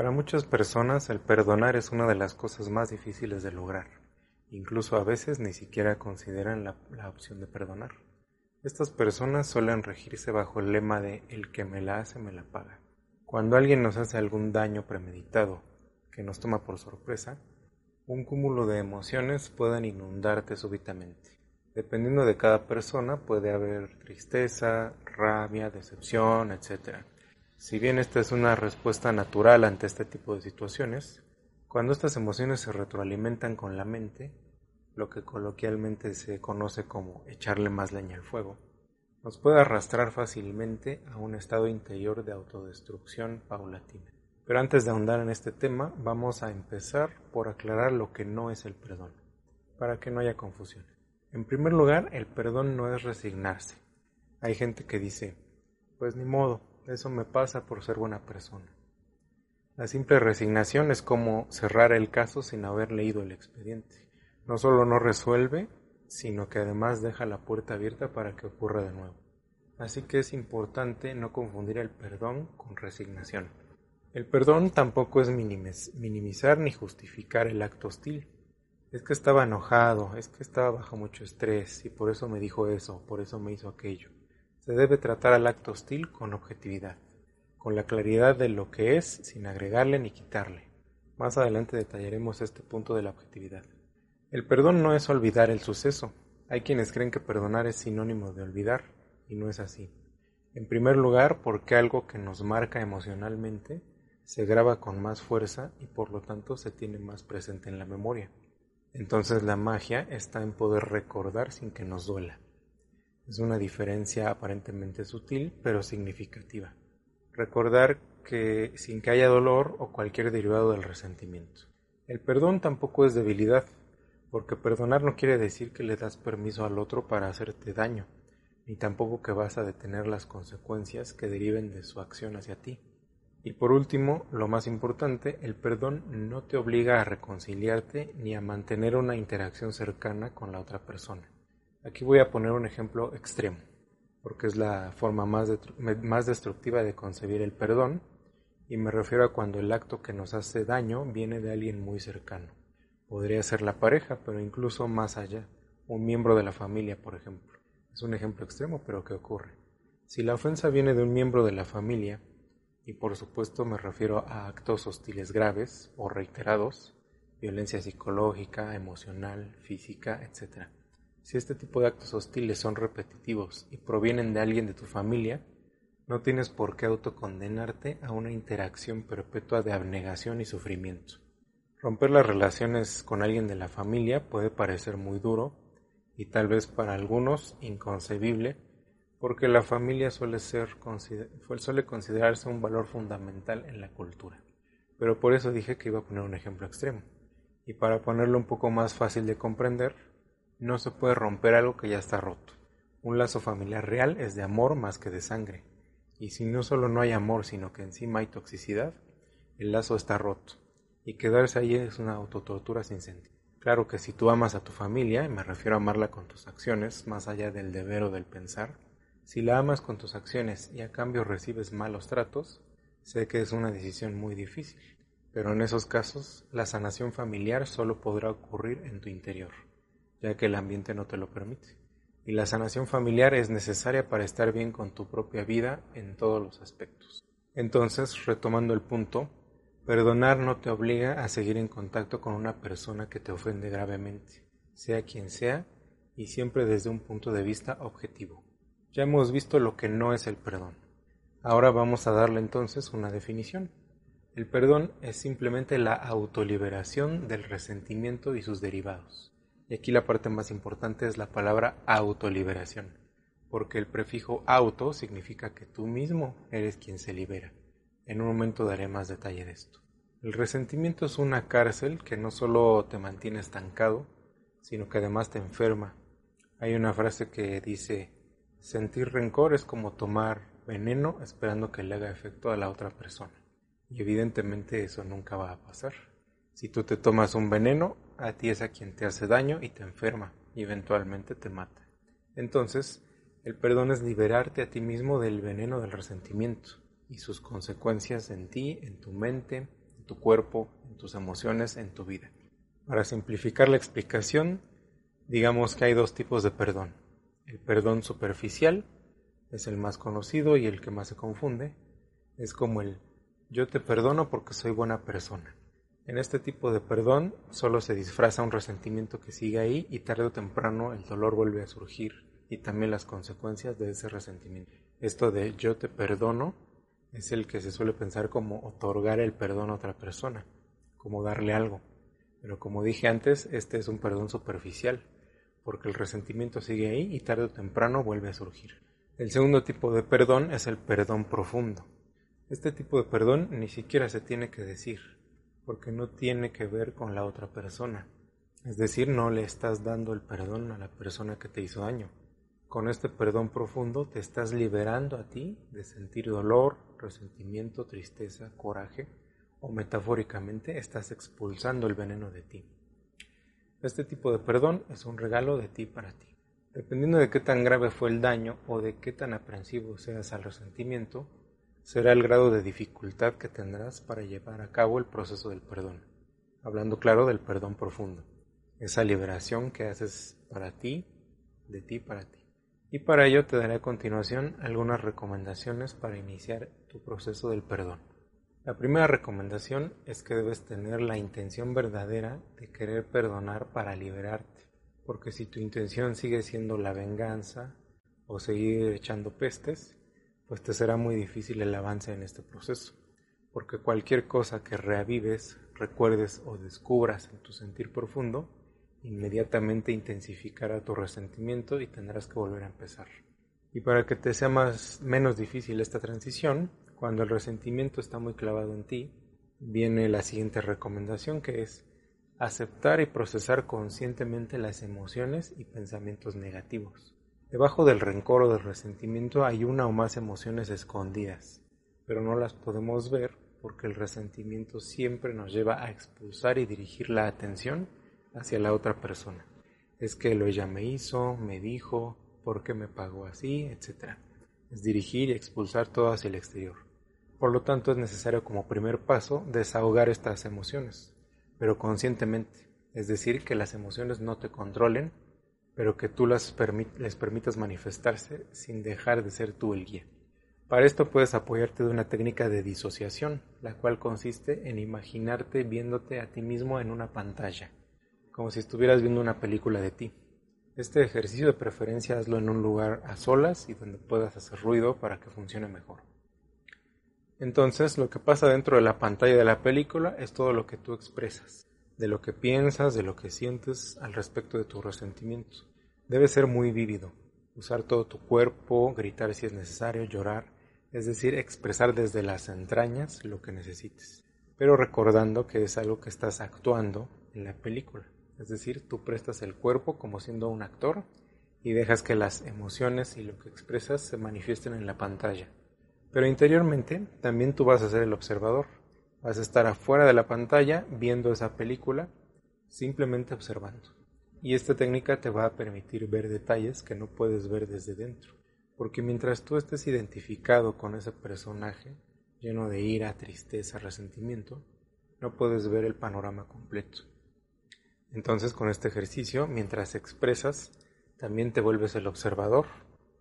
Para muchas personas el perdonar es una de las cosas más difíciles de lograr. Incluso a veces ni siquiera consideran la, opción de perdonar. Estas personas suelen regirse bajo el lema de el que me la hace me la paga. Cuando alguien nos hace algún daño premeditado que nos toma por sorpresa, un cúmulo de emociones pueden inundarte súbitamente. Dependiendo de cada persona puede haber tristeza, rabia, decepción, etc. Si bien esta es una respuesta natural ante este tipo de situaciones, cuando estas emociones se retroalimentan con la mente, lo que coloquialmente se conoce como echarle más leña al fuego, nos puede arrastrar fácilmente a un estado interior de autodestrucción paulatina. Pero antes de ahondar en este tema, vamos a empezar por aclarar lo que no es el perdón, para que no haya confusión. En primer lugar, el perdón no es resignarse. Hay gente que dice, pues ni modo, eso me pasa por ser buena persona. La simple resignación es como cerrar el caso sin haber leído el expediente. No solo no resuelve, sino que además deja la puerta abierta para que ocurra de nuevo. Así que es importante no confundir el perdón con resignación. El perdón tampoco es minimizar ni justificar el acto hostil. Es que estaba enojado, es que estaba bajo mucho estrés y por eso me dijo eso, por eso me hizo aquello. Se debe tratar al acto hostil con objetividad, con la claridad de lo que es sin agregarle ni quitarle. Más adelante detallaremos este punto de la objetividad. El perdón no es olvidar el suceso. Hay quienes creen que perdonar es sinónimo de olvidar, y no es así. En primer lugar, porque algo que nos marca emocionalmente se graba con más fuerza y por lo tanto se tiene más presente en la memoria. Entonces la magia está en poder recordar sin que nos duela. Es una diferencia aparentemente sutil, pero significativa. Recordar que sin que haya dolor o cualquier derivado del resentimiento. El perdón tampoco es debilidad, porque perdonar no quiere decir que le das permiso al otro para hacerte daño, ni tampoco que vas a detener las consecuencias que deriven de su acción hacia ti. Y por último, lo más importante, el perdón no te obliga a reconciliarte ni a mantener una interacción cercana con la otra persona. Aquí voy a poner un ejemplo extremo, porque es la forma más, más destructiva de concebir el perdón, y me refiero a cuando el acto que nos hace daño viene de alguien muy cercano. Podría ser la pareja, pero incluso más allá, un miembro de la familia, por ejemplo. Es un ejemplo extremo, pero ¿qué ocurre? Si la ofensa viene de un miembro de la familia, y por supuesto me refiero a actos hostiles graves o reiterados, violencia psicológica, emocional, física, etc. Si este tipo de actos hostiles son repetitivos y provienen de alguien de tu familia, no tienes por qué autocondenarte a una interacción perpetua de abnegación y sufrimiento. Romper las relaciones con alguien de la familia puede parecer muy duro y tal vez para algunos inconcebible, porque la familia suele, ser, suele considerarse un valor fundamental en la cultura. Pero por eso dije que iba a poner un ejemplo extremo. Y para ponerlo un poco más fácil de comprender, no se puede romper algo que ya está roto. Un lazo familiar real es de amor más que de sangre. Y si no solo no hay amor, sino que encima hay toxicidad, el lazo está roto. Y quedarse ahí es una autotortura sin sentido. Claro que si tú amas a tu familia, y me refiero a amarla con tus acciones, más allá del deber o del pensar, si la amas con tus acciones y a cambio recibes malos tratos, sé que es una decisión muy difícil, pero en esos casos la sanación familiar solo podrá ocurrir en tu interior ya que el ambiente no te lo permite. Y la sanación familiar es necesaria para estar bien con tu propia vida en todos los aspectos. Entonces, retomando el punto, perdonar no te obliga a seguir en contacto con una persona que te ofende gravemente, sea quien sea, y siempre desde un punto de vista objetivo. Ya hemos visto lo que no es el perdón. Ahora vamos a darle entonces una definición. El perdón es simplemente la autoliberación del resentimiento y sus derivados. Y aquí la parte más importante es la palabra autoliberación, porque el prefijo auto significa que tú mismo eres quien se libera. En un momento daré más detalle de esto. El resentimiento es una cárcel que no solo te mantiene estancado, sino que además te enferma. Hay una frase que dice, sentir rencor es como tomar veneno esperando que le haga efecto a la otra persona. Y evidentemente eso nunca va a pasar. Si tú te tomas un veneno, a ti es a quien te hace daño y te enferma y eventualmente te mata. Entonces, el perdón es liberarte a ti mismo del veneno del resentimiento y sus consecuencias en ti, en tu mente, tu cuerpo, en tus emociones, en tu vida. Para simplificar la explicación, digamos que hay dos tipos de perdón. El perdón superficial es el más conocido y el que más se confunde. Es como el yo te perdono porque soy buena persona. En este tipo de perdón solo se disfraza un resentimiento que sigue ahí y tarde o temprano el dolor vuelve a surgir y también las consecuencias de ese resentimiento. Esto de yo te perdono es el que se suele pensar como otorgar el perdón a otra persona, como darle algo. Pero como dije antes, este es un perdón superficial, porque el resentimiento sigue ahí y tarde o temprano vuelve a surgir. El segundo tipo de perdón es el perdón profundo. Este tipo de perdón ni siquiera se tiene que decir, porque no tiene que ver con la otra persona. Es decir, no le estás dando el perdón a la persona que te hizo daño. Con este perdón profundo te estás liberando a ti de sentir dolor, resentimiento, tristeza, coraje, o metafóricamente estás expulsando el veneno de ti. Este tipo de perdón es un regalo de ti para ti. Dependiendo de qué tan grave fue el daño o de qué tan aprensivo seas al resentimiento, será el grado de dificultad que tendrás para llevar a cabo el proceso del perdón. Hablando claro del perdón profundo, esa liberación que haces para ti, de ti para ti. Y para ello te daré a continuación algunas recomendaciones para iniciar tu proceso del perdón. La primera recomendación es que debes tener la intención verdadera de querer perdonar para liberarte porque si tu intención sigue siendo la venganza o seguir echando pestes, pues te será muy difícil el avance en este proceso, porque cualquier cosa que reavives, recuerdes o descubras en tu sentir profundo, inmediatamente intensificará tu resentimiento y tendrás que volver a empezar. Y para que te sea más menos difícil esta transición, cuando el resentimiento está muy clavado en ti, viene la siguiente recomendación que es aceptar y procesar conscientemente las emociones y pensamientos negativos. Debajo del rencor o del resentimiento hay una o más emociones escondidas, pero no las podemos ver porque el resentimiento siempre nos lleva a expulsar y dirigir la atención hacia la otra persona. Es que lo ella me hizo, me dijo, por qué me pagó así, etc. Es dirigir y expulsar todo hacia el exterior. Por lo tanto, es necesario como primer paso desahogar estas emociones, pero conscientemente, es decir, que las emociones no te controlen, pero que tú las les permitas manifestarse sin dejar de ser tú el guía. Para esto puedes apoyarte de una técnica de disociación, la cual consiste en imaginarte viéndote a ti mismo en una pantalla, como si estuvieras viendo una película de ti. Este ejercicio de preferencia hazlo en un lugar a solas y donde puedas hacer ruido para que funcione mejor. Entonces, lo que pasa dentro de la pantalla de la película es todo lo que tú expresas, de lo que piensas, de lo que sientes al respecto de tu resentimiento. Debe ser muy vívido, usar todo tu cuerpo, gritar si es necesario, llorar, es decir, expresar desde las entrañas lo que necesites, pero recordando que es algo que estás actuando en la película, es decir, tú prestas el cuerpo como siendo un actor y dejas que las emociones y lo que expresas se manifiesten en la pantalla. Pero interiormente también tú vas a ser el observador. Vas a estar afuera de la pantalla viendo esa película, simplemente observando. Y esta técnica te va a permitir ver detalles que no puedes ver desde dentro. Porque mientras tú estés identificado con ese personaje, lleno de ira, tristeza, resentimiento, no puedes ver el panorama completo. Entonces con este ejercicio, mientras expresas, también te vuelves el observador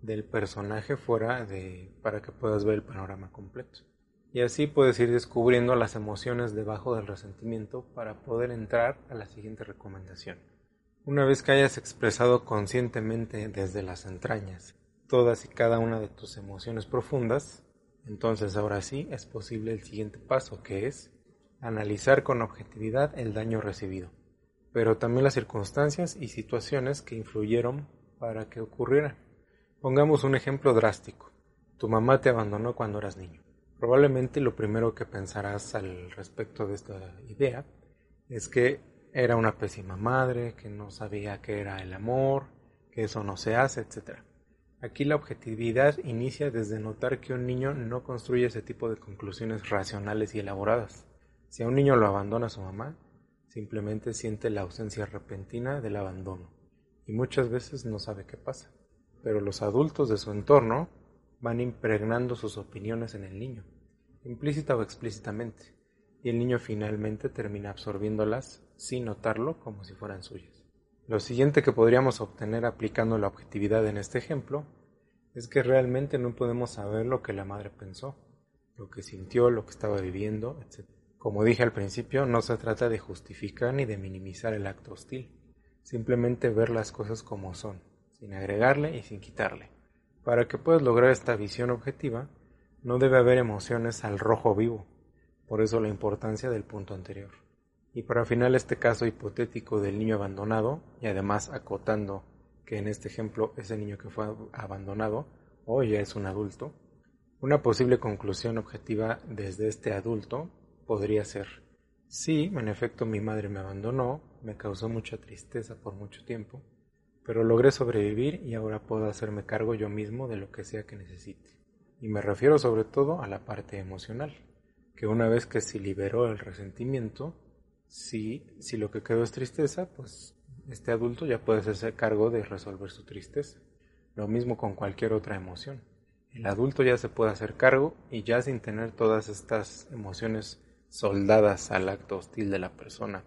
del personaje fuera de para que puedas ver el panorama completo. Y así puedes ir descubriendo las emociones debajo del resentimiento para poder entrar a la siguiente recomendación. Una vez que hayas expresado conscientemente desde las entrañas todas y cada una de tus emociones profundas, entonces ahora sí es posible el siguiente paso que es analizar con objetividad el daño recibido, pero también las circunstancias y situaciones que influyeron para que ocurriera. Pongamos un ejemplo drástico. Tu mamá te abandonó cuando eras niño. Probablemente lo primero que pensarás al respecto de esta idea es que era una pésima madre, que no sabía qué era el amor, que eso no se hace, etc. Aquí la objetividad inicia desde notar que un niño no construye ese tipo de conclusiones racionales y elaboradas. Si a un niño lo abandona su mamá, simplemente siente la ausencia repentina del abandono y muchas veces no sabe qué pasa pero los adultos de su entorno van impregnando sus opiniones en el niño, implícita o explícitamente. y el niño finalmente termina absorbiéndolas sin notarlo como si fueran suyas. Lo siguiente que podríamos obtener aplicando la objetividad en este ejemplo es que realmente no podemos saber lo que la madre pensó, lo que sintió, lo que estaba viviendo, etc. Como dije al principio, no se trata de justificar ni de minimizar el acto hostil, simplemente ver las cosas como son, sin agregarle y sin quitarle. Para que puedas lograr esta visión objetiva, no debe haber emociones al rojo vivo, por eso la importancia del punto anterior. Y para final este caso hipotético del niño abandonado, y además acotando que en este ejemplo ese niño que fue abandonado hoy ya es un adulto, una posible conclusión objetiva desde este adulto podría ser, sí, en efecto mi madre me abandonó, me causó mucha tristeza por mucho tiempo, pero logré sobrevivir y ahora puedo hacerme cargo yo mismo de lo que sea que necesite. Y me refiero sobre todo a la parte emocional, que una vez que se liberó el resentimiento, si, lo que quedó es tristeza, pues este adulto ya puede hacerse cargo de resolver su tristeza. Lo mismo con cualquier otra emoción. El adulto ya se puede hacer cargo y ya sin tener todas estas emociones soldadas al acto hostil de la persona.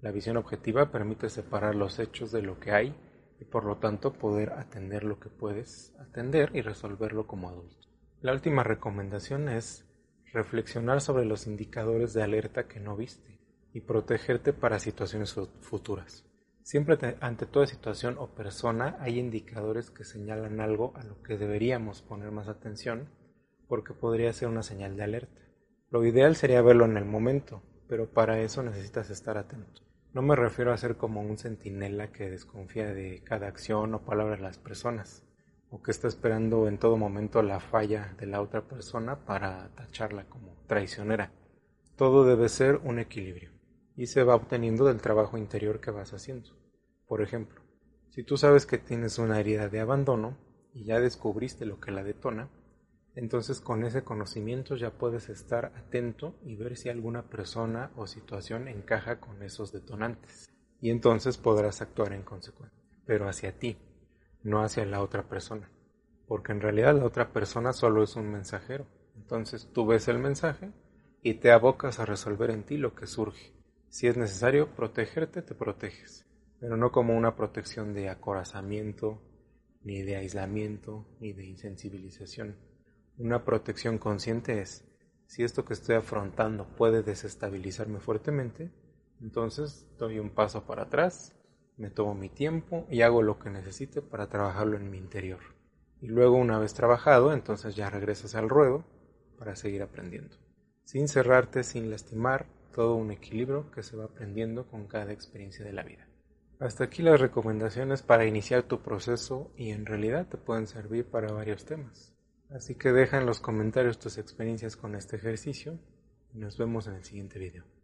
La visión objetiva permite separar los hechos de lo que hay y por lo tanto poder atender lo que puedes atender y resolverlo como adulto. La última recomendación es reflexionar sobre los indicadores de alerta que no viste y protegerte para situaciones futuras. Siempre ante toda situación o persona hay indicadores que señalan algo a lo que deberíamos poner más atención porque podría ser una señal de alerta. Lo ideal sería verlo en el momento, pero para eso necesitas estar atento. No me refiero a ser como un centinela que desconfía de cada acción o palabra de las personas, o que está esperando en todo momento la falla de la otra persona para tacharla como traicionera. Todo debe ser un equilibrio y se va obteniendo del trabajo interior que vas haciendo. Por ejemplo, si tú sabes que tienes una herida de abandono y ya descubriste lo que la detona, entonces con ese conocimiento ya puedes estar atento y ver si alguna persona o situación encaja con esos detonantes. Y entonces podrás actuar en consecuencia, pero hacia ti, no hacia la otra persona. Porque en realidad la otra persona solo es un mensajero. Entonces tú ves el mensaje y te abocas a resolver en ti lo que surge. Si es necesario protegerte, te proteges, pero no como una protección de acorazamiento, ni de aislamiento, ni de insensibilización. Una protección consciente es, si esto que estoy afrontando puede desestabilizarme fuertemente, entonces doy un paso para atrás, me tomo mi tiempo y hago lo que necesite para trabajarlo en mi interior. Y luego una vez trabajado, entonces ya regresas al ruedo para seguir aprendiendo. Sin cerrarte, sin lastimar, todo un equilibrio que se va aprendiendo con cada experiencia de la vida. Hasta aquí las recomendaciones para iniciar tu proceso y en realidad te pueden servir para varios temas. Así que deja en los comentarios tus experiencias con este ejercicio y nos vemos en el siguiente video.